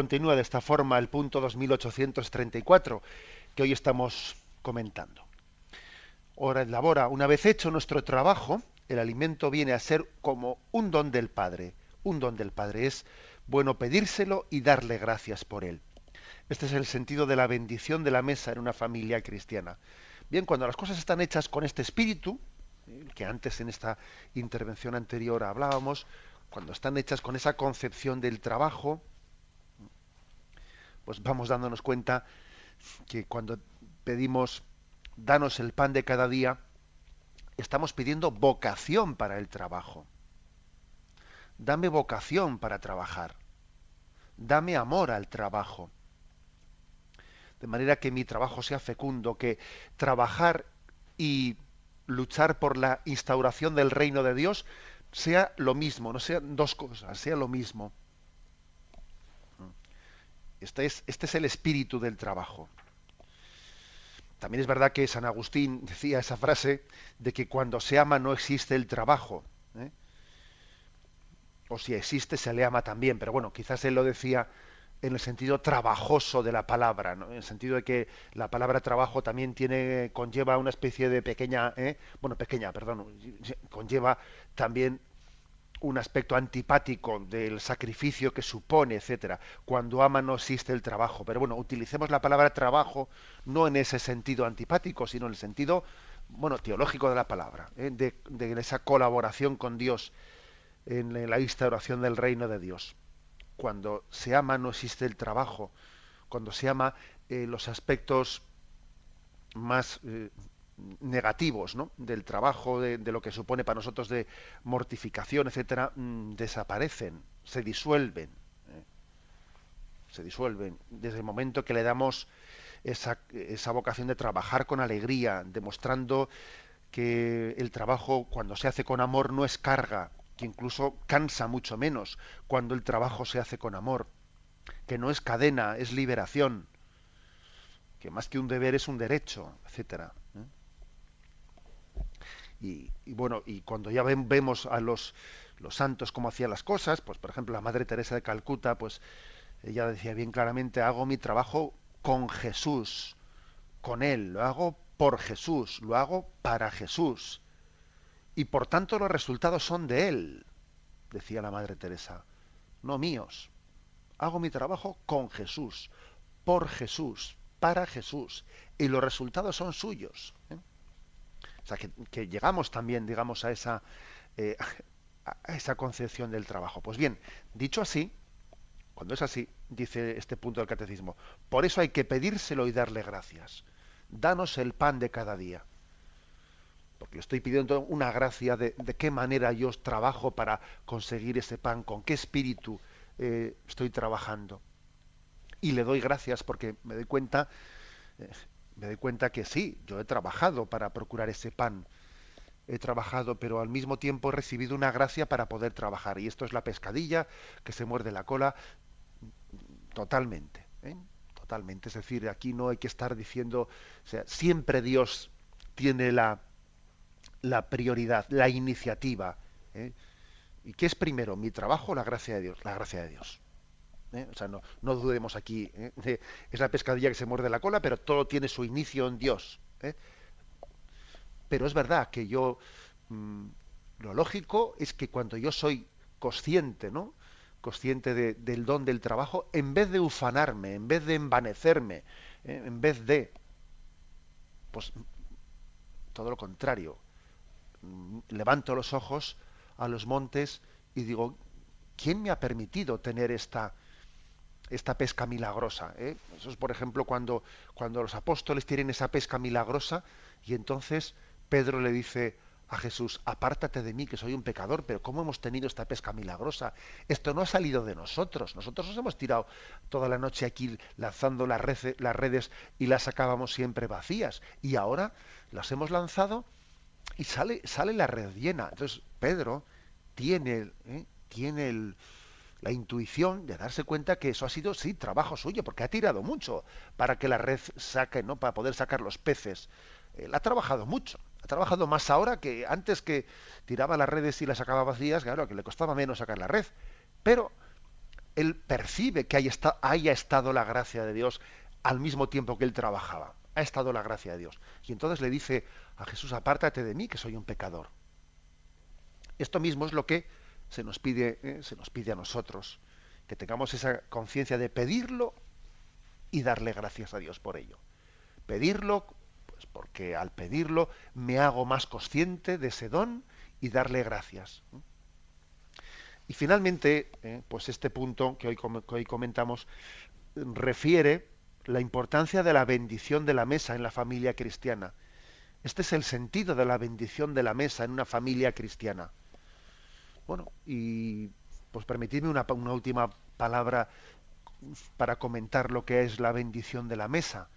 Continúa de esta forma el punto 2834 que hoy estamos comentando. Hora labora, una vez hecho nuestro trabajo, el alimento viene a ser como un don del Padre. Un don del Padre es bueno pedírselo y darle gracias por él. Este es el sentido de la bendición de la mesa en una familia cristiana. Bien, cuando las cosas están hechas con este espíritu, que antes en esta intervención anterior hablábamos, cuando están hechas con esa concepción del trabajo, pues vamos dándonos cuenta que cuando pedimos danos el pan de cada día, estamos pidiendo vocación para el trabajo. Dame vocación para trabajar. Dame amor al trabajo. De manera que mi trabajo sea fecundo, que trabajar y luchar por la instauración del reino de Dios sea lo mismo, no sean dos cosas, sea lo mismo. Este es, este es el espíritu del trabajo. También es verdad que San Agustín decía esa frase de que cuando se ama no existe el trabajo. ¿eh? O si existe, se le ama también. Pero bueno, quizás él lo decía en el sentido trabajoso de la palabra, en el sentido de que la palabra trabajo también tiene conlleva una especie de pequeña, ¿eh? bueno, pequeña, perdón, conlleva también un aspecto antipático del sacrificio que supone, etcétera. Cuando ama no existe el trabajo. Pero bueno, utilicemos la palabra trabajo no en ese sentido antipático, sino en el sentido, bueno, teológico de la palabra, ¿eh? de, esa colaboración con Dios en la instauración del reino de Dios. Cuando se ama no existe el trabajo. Cuando se ama eh, los aspectos más eh, negativos ¿no? del trabajo, de, lo que supone para nosotros de mortificación, etcétera, mm, desaparecen, se disuelven. ¿eh? Se disuelven desde el momento que le damos esa, esa vocación de trabajar con alegría, demostrando que el trabajo cuando se hace con amor no es carga, que incluso cansa mucho menos cuando el trabajo se hace con amor, que no es cadena, es liberación, que más que un deber es un derecho, etcétera. Y, bueno, y cuando ya vemos a los, los santos cómo hacían las cosas, pues por ejemplo la Madre Teresa de Calcuta, pues ella decía bien claramente, hago mi trabajo con Jesús, con Él, lo hago por Jesús, lo hago para Jesús. Y por tanto los resultados son de Él, decía la Madre Teresa, no míos. Hago mi trabajo con Jesús, por Jesús, para Jesús. Y los resultados son suyos. ¿eh? O sea, que, llegamos también, digamos, a esa, eh, a esa concepción del trabajo. Pues bien, dicho así, cuando es así, dice este punto del catecismo, por eso hay que pedírselo y darle gracias. Danos el pan de cada día. Porque estoy pidiendo una gracia de, qué manera yo trabajo para conseguir ese pan, con qué espíritu eh, estoy trabajando. Y le doy gracias porque me doy cuenta, eh, me doy cuenta que sí, yo he trabajado para procurar ese pan. He trabajado, pero al mismo tiempo he recibido una gracia para poder trabajar. Y esto es la pescadilla que se muerde la cola totalmente. ¿eh? Totalmente. Es decir, aquí no hay que estar diciendo, o sea, siempre Dios tiene la, la prioridad, la iniciativa. ¿eh? ¿Y qué es primero, mi trabajo o la gracia de Dios? La gracia de Dios. ¿Eh? O sea, no, no dudemos aquí. Es la pescadilla que se muerde la cola, pero todo tiene su inicio en Dios. Pero es verdad que yo, mm, lo lógico es que cuando yo soy consciente, ¿no? consciente del don del trabajo, en vez de ufanarme, en vez de envanecerme, ¿eh? en vez de, pues todo lo contrario, mm, levanto los ojos a los montes y digo, ¿quién me ha permitido tener esta, esta pesca milagrosa? ¿eh? Eso es, por ejemplo, cuando, cuando los apóstoles tienen esa pesca milagrosa y entonces Pedro le dice, a Jesús, apártate de mí que soy un pecador, pero ¿cómo hemos tenido esta pesca milagrosa? Esto no ha salido de nosotros, nosotros nos hemos tirado toda la noche aquí lanzando las, redes, y las sacábamos siempre vacías, y ahora las hemos lanzado y sale, sale la red llena. Entonces Pedro tiene, ¿eh? tiene la intuición de darse cuenta que eso ha sido, sí, trabajo suyo, porque ha tirado mucho para que la red saque, ¿no? Para poder sacar los peces. Él ha trabajado mucho ha trabajado más ahora que antes que tiraba las redes y las sacaba vacías, claro, que le costaba menos sacar la red. Pero él percibe que haya, haya estado la gracia de Dios al mismo tiempo que él trabajaba. Ha estado la gracia de Dios. Y entonces le dice a Jesús, apártate de mí, que soy un pecador. Esto mismo es lo que se nos pide, eh, se nos pide a nosotros, que tengamos esa conciencia de pedirlo y darle gracias a Dios por ello. Pedirlo pues porque al pedirlo me hago más consciente de ese don y darle gracias. Y finalmente, eh, pues este punto que hoy, que hoy comentamos refiere la importancia de la bendición de la mesa en la familia cristiana. Este es el sentido de la bendición de la mesa en una familia cristiana. Bueno, y pues permitidme una, última palabra para comentar lo que es la bendición de la mesa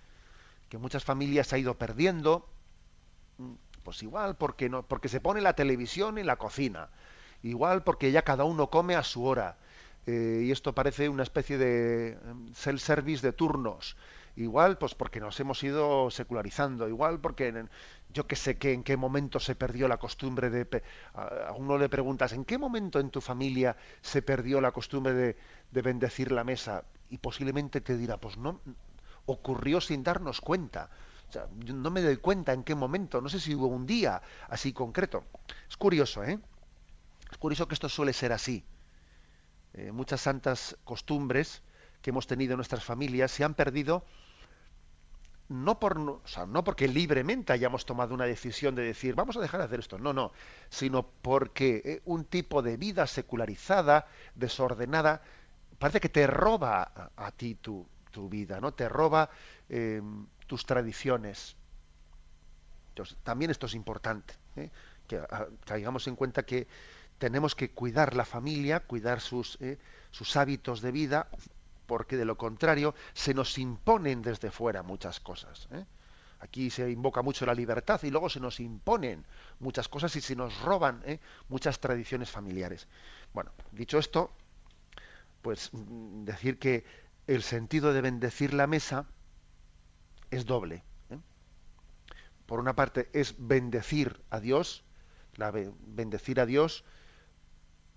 que muchas familias ha ido perdiendo, pues igual porque no, porque se pone la televisión en la cocina, igual porque ya cada uno come a su hora, eh, y esto parece una especie de em, self-service de turnos, igual pues porque nos hemos ido secularizando, igual porque yo que sé que en qué momento se perdió la costumbre de a uno le preguntas en qué momento en tu familia se perdió la costumbre de, de bendecir la mesa y posiblemente te dirá pues no ocurrió sin darnos cuenta. no me doy cuenta en qué momento, no sé si hubo un día así concreto. Es curioso, ¿eh? Es curioso que esto suele ser así. Eh, muchas santas costumbres que hemos tenido en nuestras familias se han perdido no, por, o sea, no porque libremente hayamos tomado una decisión de decir vamos a dejar de hacer esto, no, no, sino porque eh, un tipo de vida secularizada, desordenada, parece que te roba a, ti tu, tu vida, ¿no? Te roba em, tus tradiciones. Entonces, también esto es importante, ¿eh? que caigamos en cuenta que tenemos que cuidar la familia, cuidar sus, ¿eh? sus hábitos de vida, porque de lo contrario se nos imponen desde fuera muchas cosas. ¿eh? Aquí se invoca mucho la libertad y luego se nos imponen muchas cosas y se nos roban muchas tradiciones familiares. Bueno, dicho esto, pues mm, decir que el sentido de bendecir la mesa es doble. ¿eh? Por una parte es bendecir a Dios, la bendecir a Dios,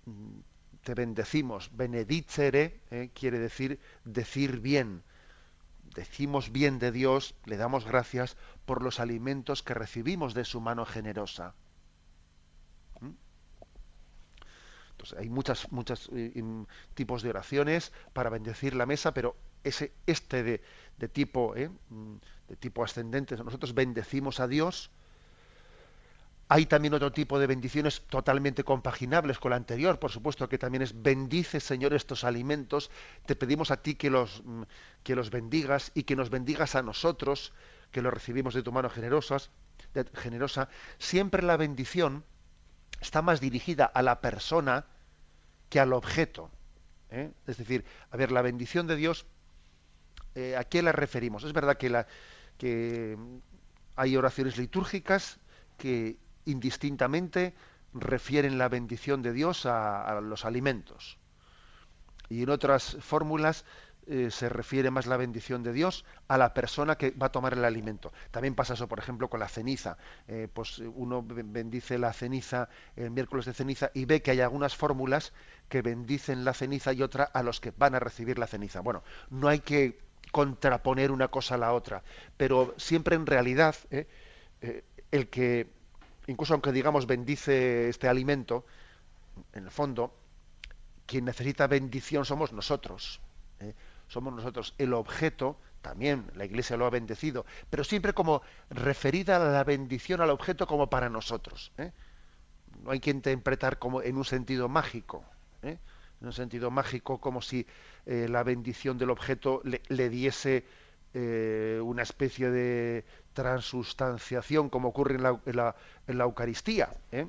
mm, te bendecimos, benedicere, ¿eh? quiere decir decir bien, decimos bien de Dios, le damos gracias por los alimentos que recibimos de su mano generosa. ¿Mm? Entonces, hay muchas, muchos eh, tipos de oraciones para bendecir la mesa, pero ese, este de, de tipo, ¿eh? mm, de tipo ascendente, nosotros bendecimos a Dios hay también otro tipo de bendiciones totalmente compaginables con la anterior, por supuesto que también es bendice, Señor, estos alimentos. Te pedimos a ti que los, mm, que los bendigas y que nos bendigas a nosotros, que los recibimos de tu mano generosas, generosa. Siempre la bendición está más dirigida a la persona que al objeto. ¿eh? Es decir, a ver, la bendición de Dios, eh, ¿a qué la referimos? Es verdad que, que hay oraciones litúrgicas que indistintamente refieren la bendición de Dios a, los alimentos. Y en otras fórmulas eh, se refiere más la bendición de Dios a la persona que va a tomar el alimento. También pasa eso, por ejemplo, con la ceniza. Eh, pues uno bendice la ceniza el miércoles de ceniza y ve que hay algunas fórmulas que bendicen la ceniza y otra a los que van a recibir la ceniza. Bueno, no hay que contraponer una cosa a la otra, pero siempre en realidad eh, el que incluso aunque digamos bendice este alimento, en el fondo, quien necesita bendición somos nosotros. ¿eh? Somos nosotros. El objeto, también la Iglesia lo ha bendecido, pero siempre como referida a la bendición al objeto como para nosotros. ¿eh? No hay que interpretar como en un sentido mágico. ¿eh? En un sentido mágico, como si la bendición del objeto le diese una especie de transustanciación como ocurre en la, en la, Eucaristía. ¿eh?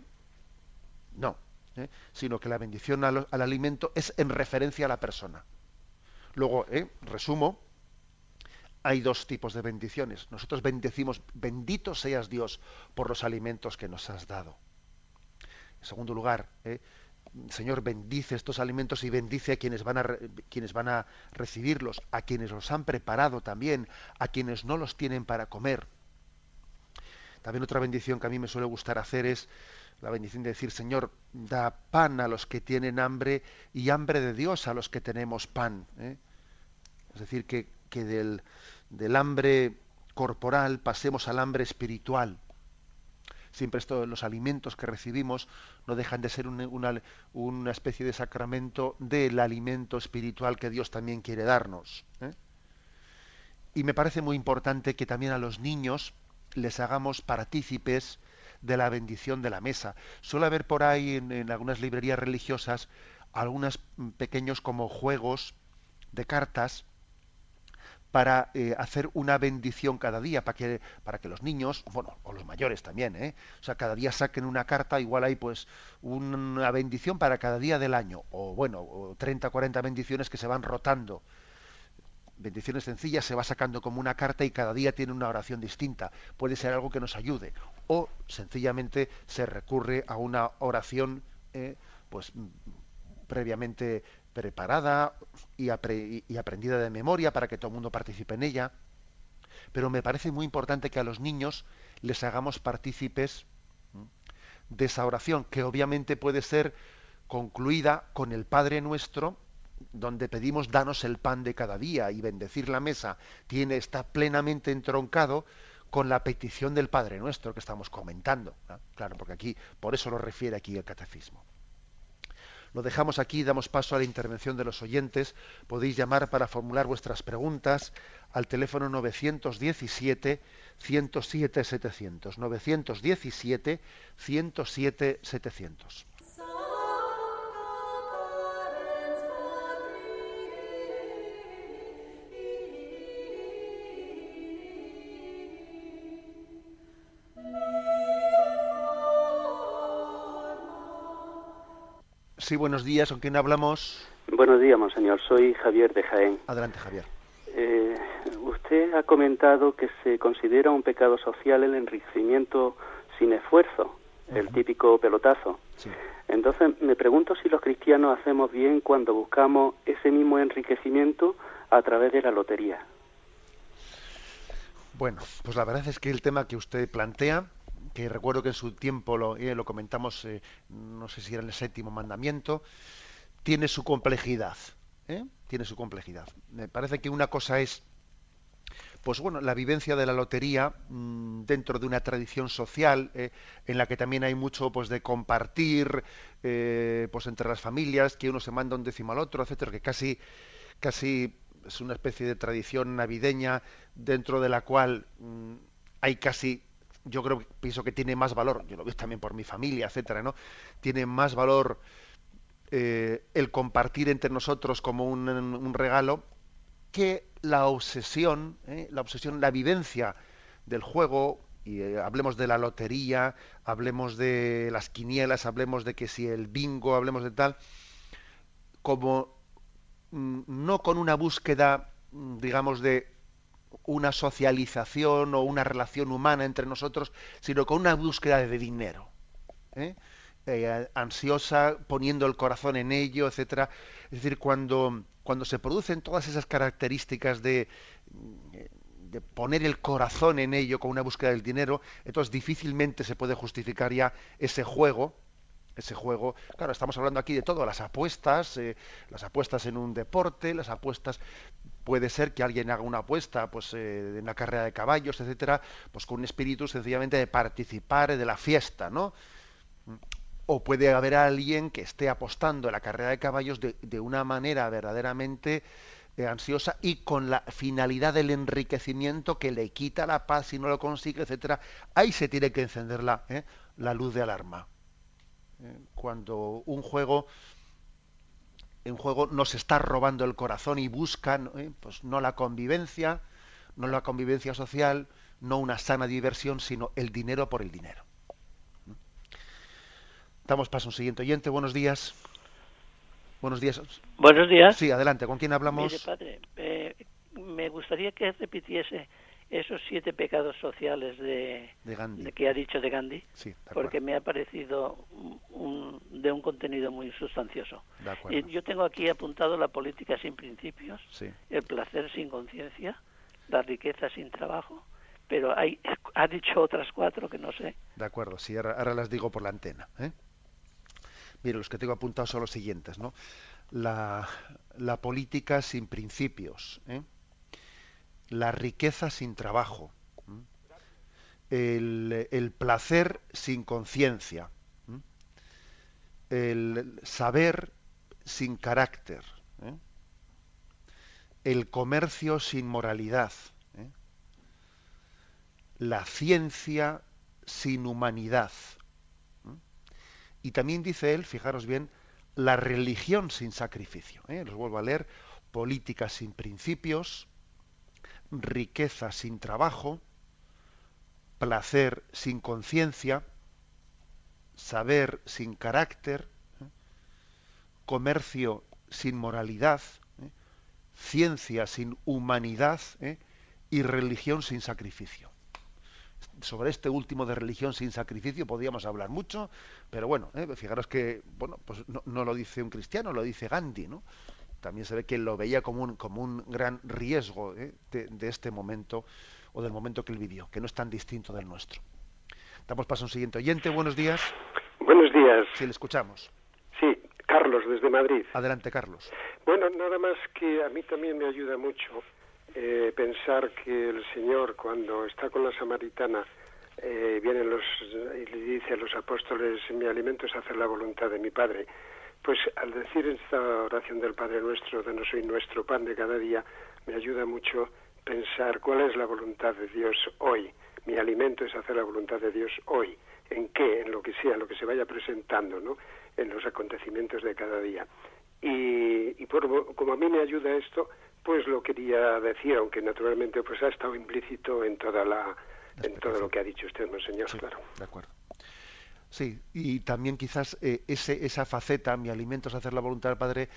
No, ¿eh? sino que la bendición al, alimento es en referencia a la persona. Luego, ¿eh? resumo, hay dos tipos de bendiciones. Nosotros bendecimos, bendito seas Dios por los alimentos que nos has dado. En segundo lugar, Señor, bendice estos alimentos y bendice a quienes van a, quienes van a recibirlos, a quienes los han preparado también, a quienes no los tienen para comer. También otra bendición que a mí me suele gustar hacer es la bendición de decir, Señor, da pan a los que tienen hambre y hambre de Dios a los que tenemos pan. ¿eh? Es decir, que, que del, del, hambre corporal pasemos al hambre espiritual. Siempre esto, los alimentos que recibimos no dejan de ser una, una, especie de sacramento del alimento espiritual que Dios también quiere darnos. ¿eh? Y me parece muy importante que también a los niños, les hagamos partícipes de la bendición de la mesa. Suele haber por ahí en, algunas librerías religiosas algunos pequeños como juegos de cartas para eh, hacer una bendición cada día, para que, para que los niños, bueno, o los mayores también, ¿eh? o sea, cada día saquen una carta, igual hay pues una bendición para cada día del año, o bueno, o 30, 40 bendiciones que se van rotando bendiciones sencillas se va sacando como una carta y cada día tiene una oración distinta. Puede ser algo que nos ayude. O sencillamente se recurre a una oración eh, pues previamente preparada y, aprendida de memoria para que todo el mundo participe en ella. Pero me parece muy importante que a los niños les hagamos partícipes de esa oración, que obviamente puede ser concluida con el Padre Nuestro, donde pedimos danos el pan de cada día y bendecir la mesa, tiene, está plenamente entroncado con la petición del Padre Nuestro que estamos comentando. Claro, porque aquí, por eso lo refiere aquí el catecismo. Lo dejamos aquí, damos paso a la intervención de los oyentes. Podéis llamar para formular vuestras preguntas al teléfono 917 107 700. 917 107 700. Sí, buenos días. ¿Con quién hablamos? Buenos días, monseñor. Soy Javier de Jaén. Adelante, Javier. Eh, usted ha comentado que se considera un pecado social el enriquecimiento sin esfuerzo, el típico pelotazo. Sí. Entonces, me pregunto si los cristianos hacemos bien cuando buscamos ese mismo enriquecimiento a través de la lotería. Bueno, pues la verdad es que el tema que usted plantea que recuerdo que en su tiempo lo, eh, comentamos, eh, no sé si era en el séptimo mandamiento, tiene su complejidad. ¿eh? Tiene su complejidad. Me parece que una cosa es pues bueno, la vivencia de la lotería mm, dentro de una tradición social en la que también hay mucho pues de compartir pues entre las familias, que uno se manda un décimo al otro, etcétera, que casi casi es una especie de tradición navideña dentro de la cual mm, hay casi yo creo pienso que tiene más valor, yo lo veo también por mi familia, etcétera, ¿no? Tiene más valor eh, el compartir entre nosotros como un, regalo que la obsesión, ¿eh? la obsesión, la vivencia del juego, y eh, hablemos de la lotería, hablemos de las quinielas, hablemos de que si el bingo, hablemos de tal, como mm, no con una búsqueda, mm, digamos, de una socialización o una relación humana entre nosotros, sino con una búsqueda de dinero. ¿eh? Eh, ansiosa, poniendo el corazón en ello, etcétera. Es decir, cuando, cuando se producen todas esas características de, poner el corazón en ello con una búsqueda del dinero, entonces difícilmente se puede justificar ya ese juego, ese juego. Claro, estamos hablando aquí de todo, las apuestas, eh, las apuestas en un deporte, las apuestas. Puede ser que alguien haga una apuesta, pues, eh, en una carrera de caballos, etcétera, pues con un espíritu sencillamente de participar de la fiesta, ¿no? O puede haber alguien que esté apostando en la carrera de caballos de, una manera verdaderamente eh, ansiosa y con la finalidad del enriquecimiento que le quita la paz si no lo consigue, etcétera. Ahí se tiene que encender la, la luz de alarma. Eh, cuando un juego un juego nos está robando el corazón y busca eh, pues no la convivencia, no la convivencia social, no una sana diversión, sino el dinero por el dinero. Damos paso a un siguiente oyente. Buenos días. Buenos días. Buenos días. Sí, adelante. ¿Con quién hablamos? Mire, padre, eh, me gustaría que repitiese esos siete pecados sociales de, de, que ha dicho de Gandhi, sí, porque me ha parecido un, de un contenido muy sustancioso. Y yo tengo aquí apuntado la política sin principios, el placer sin conciencia, la riqueza sin trabajo, pero hay, ha dicho otras cuatro que no sé. De acuerdo, sí, ahora, las digo por la antena. ¿eh? Mire, los que tengo apuntados son los siguientes, ¿no? La, la política sin principios, ¿eh? La riqueza sin trabajo, el, placer sin conciencia, el saber sin carácter, ¿eh? el comercio sin moralidad, ¿eh? la ciencia sin humanidad. Y también dice él, fijaros bien, la religión sin sacrificio. ¿eh? Los vuelvo a leer, política sin principios, riqueza sin trabajo, placer sin conciencia, saber sin carácter, ¿eh? comercio sin moralidad, ¿eh? ciencia sin humanidad ¿eh? y religión sin sacrificio. Sobre este último de religión sin sacrificio podríamos hablar mucho, pero bueno, fijaros que bueno, pues no, no, lo dice un cristiano, lo dice Gandhi, ¿no? También se ve que lo veía como un, como un gran riesgo ¿eh? de, este momento o del momento que él vivió, que no es tan distinto del nuestro. Damos paso a un siguiente oyente. Buenos días. Buenos días. Sí, le escuchamos. Sí, Carlos, desde Madrid. Adelante, Carlos. Bueno, nada más que a mí también me ayuda mucho eh, pensar que el Señor, cuando está con la samaritana, eh, vienen los y le dice a los apóstoles: Mi alimento es hacer la voluntad de mi Padre pues al decir esta oración del Padre Nuestro, de no soy nuestro pan de cada día, me ayuda mucho pensar cuál es la voluntad de Dios hoy. Mi alimento es hacer la voluntad de Dios hoy. ¿En qué? En lo que sea, en lo que se vaya presentando, ¿no? En los acontecimientos de cada día. Y, y por, como a mí me ayuda esto, pues lo quería decir, aunque naturalmente pues ha estado implícito en toda la, en todo lo que ha dicho usted, monseñor, claro. De acuerdo. Sí, y también quizás eh, ese, esa faceta, mi alimento es hacer la voluntad del Padre,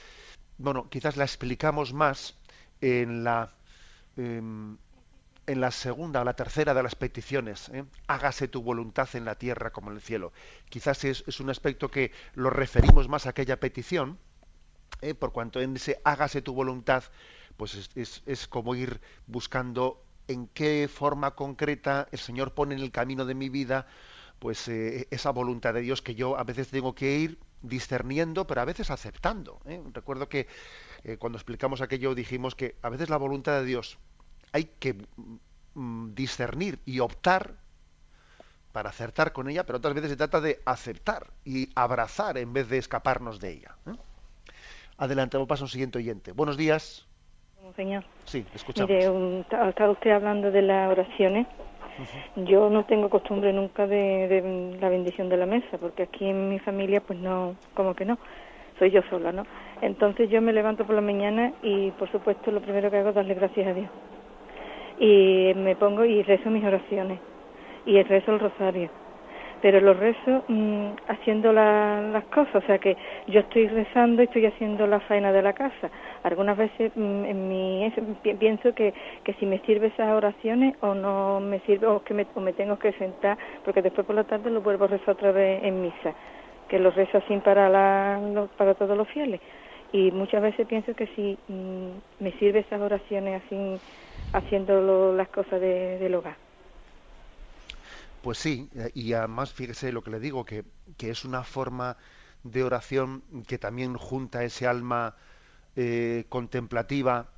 bueno, quizás la explicamos más en la, em, en la segunda o la tercera de las peticiones. ¿eh? Hágase tu voluntad en la tierra como en el cielo. Quizás es, es un aspecto que lo referimos más a aquella petición, ¿eh? por cuanto en ese hágase tu voluntad, pues es, es, es como ir buscando en qué forma concreta el Señor pone en el camino de mi vida pues eh, esa voluntad de Dios que yo a veces tengo que ir discerniendo, pero a veces aceptando. ¿eh? Recuerdo que eh, cuando explicamos aquello dijimos que a veces la voluntad de Dios hay que mm, discernir y optar para acertar con ella, pero otras veces se trata de aceptar y abrazar en vez de escaparnos de ella. ¿eh? Adelante, vamos a un siguiente oyente. Buenos días. Señor. Sí, escuchamos. Mire, está usted hablando de las oraciones. Yo no tengo costumbre nunca de, la bendición de la mesa, porque aquí en mi familia, pues no, como que no, soy yo sola, ¿no? Entonces yo me levanto por la mañana y, por supuesto, lo primero que hago es darle gracias a Dios. Y me pongo y rezo mis oraciones, y rezo el rosario pero lo rezo mm, haciendo las cosas, o sea que yo estoy rezando y estoy haciendo la faena de la casa. Algunas veces mm, en mi, pienso que, que si me sirve esas oraciones o no me sirve o que me, o me tengo que sentar, porque después por la tarde lo vuelvo a rezar otra vez en misa, que lo rezo así para, la, para todos los fieles. Y muchas veces pienso que si mm, me sirve esas oraciones así, haciendo las cosas del hogar. Pues sí, eh, y además fíjese lo que le digo, que, es una forma de oración que también junta ese alma eh, contemplativa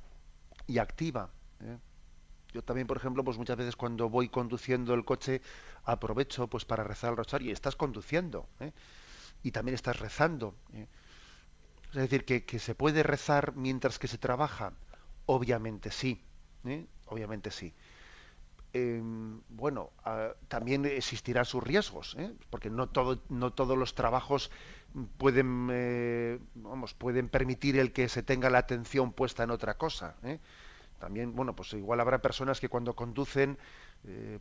y activa. ¿eh? Yo también, por ejemplo, pues muchas veces cuando voy conduciendo el coche aprovecho pues para rezar el rosario y estás conduciendo y también estás rezando. Es decir, que, que, se puede rezar mientras que se trabaja. Obviamente sí, obviamente sí. Em, bueno, también existirán sus riesgos, ¿eh? porque no, todo, no todos los trabajos pueden, eh, vamos, pueden permitir el que se tenga la atención puesta en otra cosa. ¿eh? También, bueno, pues igual habrá personas que cuando conducen,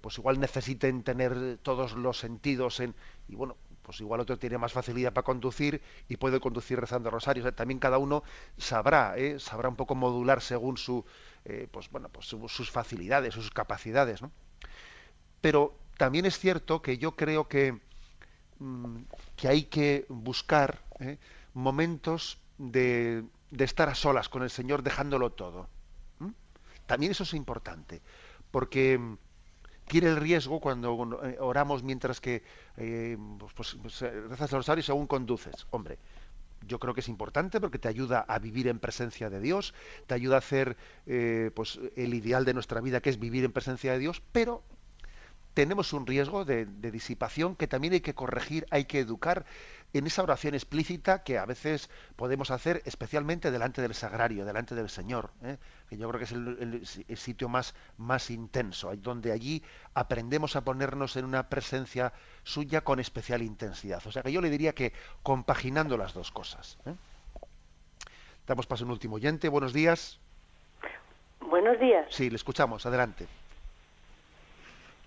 pues igual necesiten tener todos los sentidos en, y bueno, pues igual otro tiene más facilidad para conducir y puede conducir rezando rosarios. también cada uno sabrá, sabrá un poco modular según su, eh, pues bueno, pues sus facilidades, sus capacidades, ¿no? Pero también es cierto que yo creo que, mm, que hay que buscar ¿eh? momentos de, de, estar a solas con el Señor dejándolo todo. También eso es importante, porque mm, tiene el riesgo cuando eh, oramos mientras que pues, pues, rezas el rosario según conduces. Hombre, yo creo que es importante porque te ayuda a vivir en presencia de Dios, te ayuda a hacer eh, pues el ideal de nuestra vida que es vivir en presencia de Dios, pero tenemos un riesgo de, disipación que también hay que corregir, hay que educar en esa oración explícita que a veces podemos hacer especialmente delante del sagrario, delante del Señor, ¿eh? que yo creo que es el, sitio más, más intenso, donde allí aprendemos a ponernos en una presencia suya con especial intensidad. O sea que yo le diría que compaginando las dos cosas. ¿eh? Damos paso a un último oyente. Buenos días. Buenos días. Sí, le escuchamos. Adelante.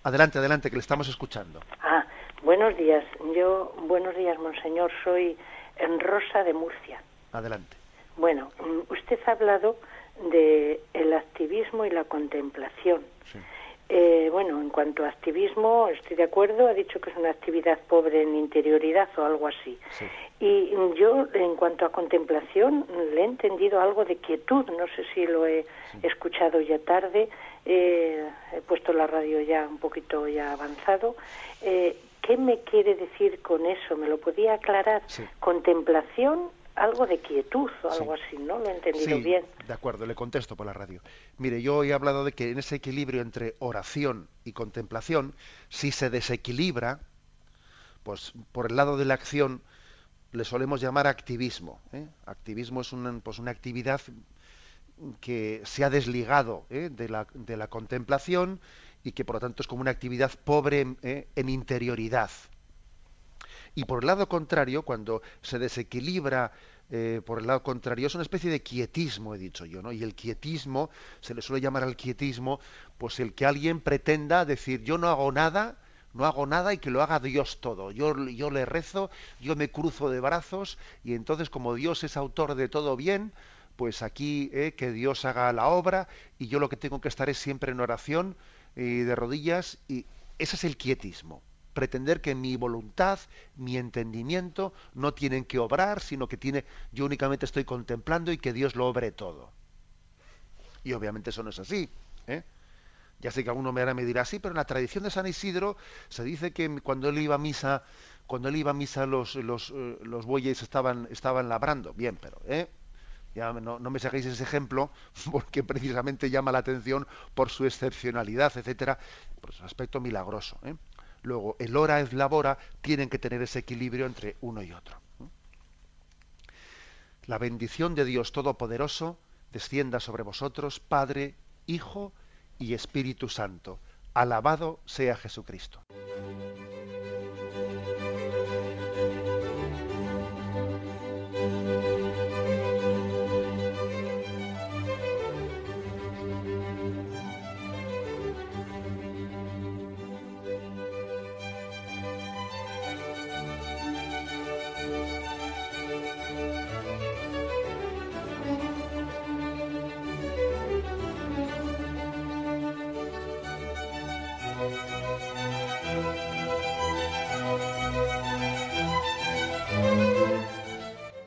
Adelante, adelante, que le estamos escuchando. Ah, buenos días. Yo, buenos días, monseñor. Soy en Rosa de Murcia. Adelante. Bueno, mm, usted ha hablado de el activismo y la contemplación. Sí. Eh, bueno, en cuanto a activismo, estoy de acuerdo, ha dicho que es una actividad pobre en interioridad o algo así. Y yo, en cuanto a contemplación, le he entendido algo de quietud, no sé si lo he escuchado ya tarde, eh, he puesto la radio ya un poquito ya avanzado. Eh, ¿Qué me quiere decir con eso? ¿Me lo podía aclarar? Contemplación algo de quietud o algo así, ¿no? Lo he entendido bien. De acuerdo, le contesto por la radio. Mire, yo he hablado de que en ese equilibrio entre oración y contemplación, si se desequilibra, pues por el lado de la acción le solemos llamar activismo. ¿eh? Activismo es una, pues una actividad que se ha desligado ¿eh? de, la, de, la, contemplación y que por lo tanto es como una actividad pobre ¿eh? en interioridad. Y por el lado contrario, cuando se desequilibra eh, por el lado contrario, es una especie de quietismo, he dicho yo, ¿no? Y el quietismo, se le suele llamar al quietismo, pues el que alguien pretenda decir, yo no hago nada, no hago nada y que lo haga Dios todo. Yo, yo le rezo, yo me cruzo de brazos y entonces como Dios es autor de todo bien, pues aquí eh, que Dios haga la obra y yo lo que tengo que estar es siempre en oración y de rodillas y ese es el quietismo pretender que mi voluntad, mi entendimiento no tienen que obrar, sino que tiene, yo únicamente estoy contemplando y que Dios lo obre todo. Y obviamente eso no es así. ¿eh? Ya sé que alguno me, me dirá, sí, pero en la tradición de San Isidro se dice que cuando él iba a misa, cuando él iba a misa los, los, eh, los bueyes estaban, estaban labrando. Bien, pero ¿eh? Ya no, me saquéis ese ejemplo porque precisamente llama la atención por su excepcionalidad, etcétera, por su aspecto milagroso. ¿eh? Luego, el hora es labora, tienen que tener ese equilibrio entre uno y otro. La bendición de Dios Todopoderoso descienda sobre vosotros, Padre, Hijo y Espíritu Santo. Alabado sea Jesucristo.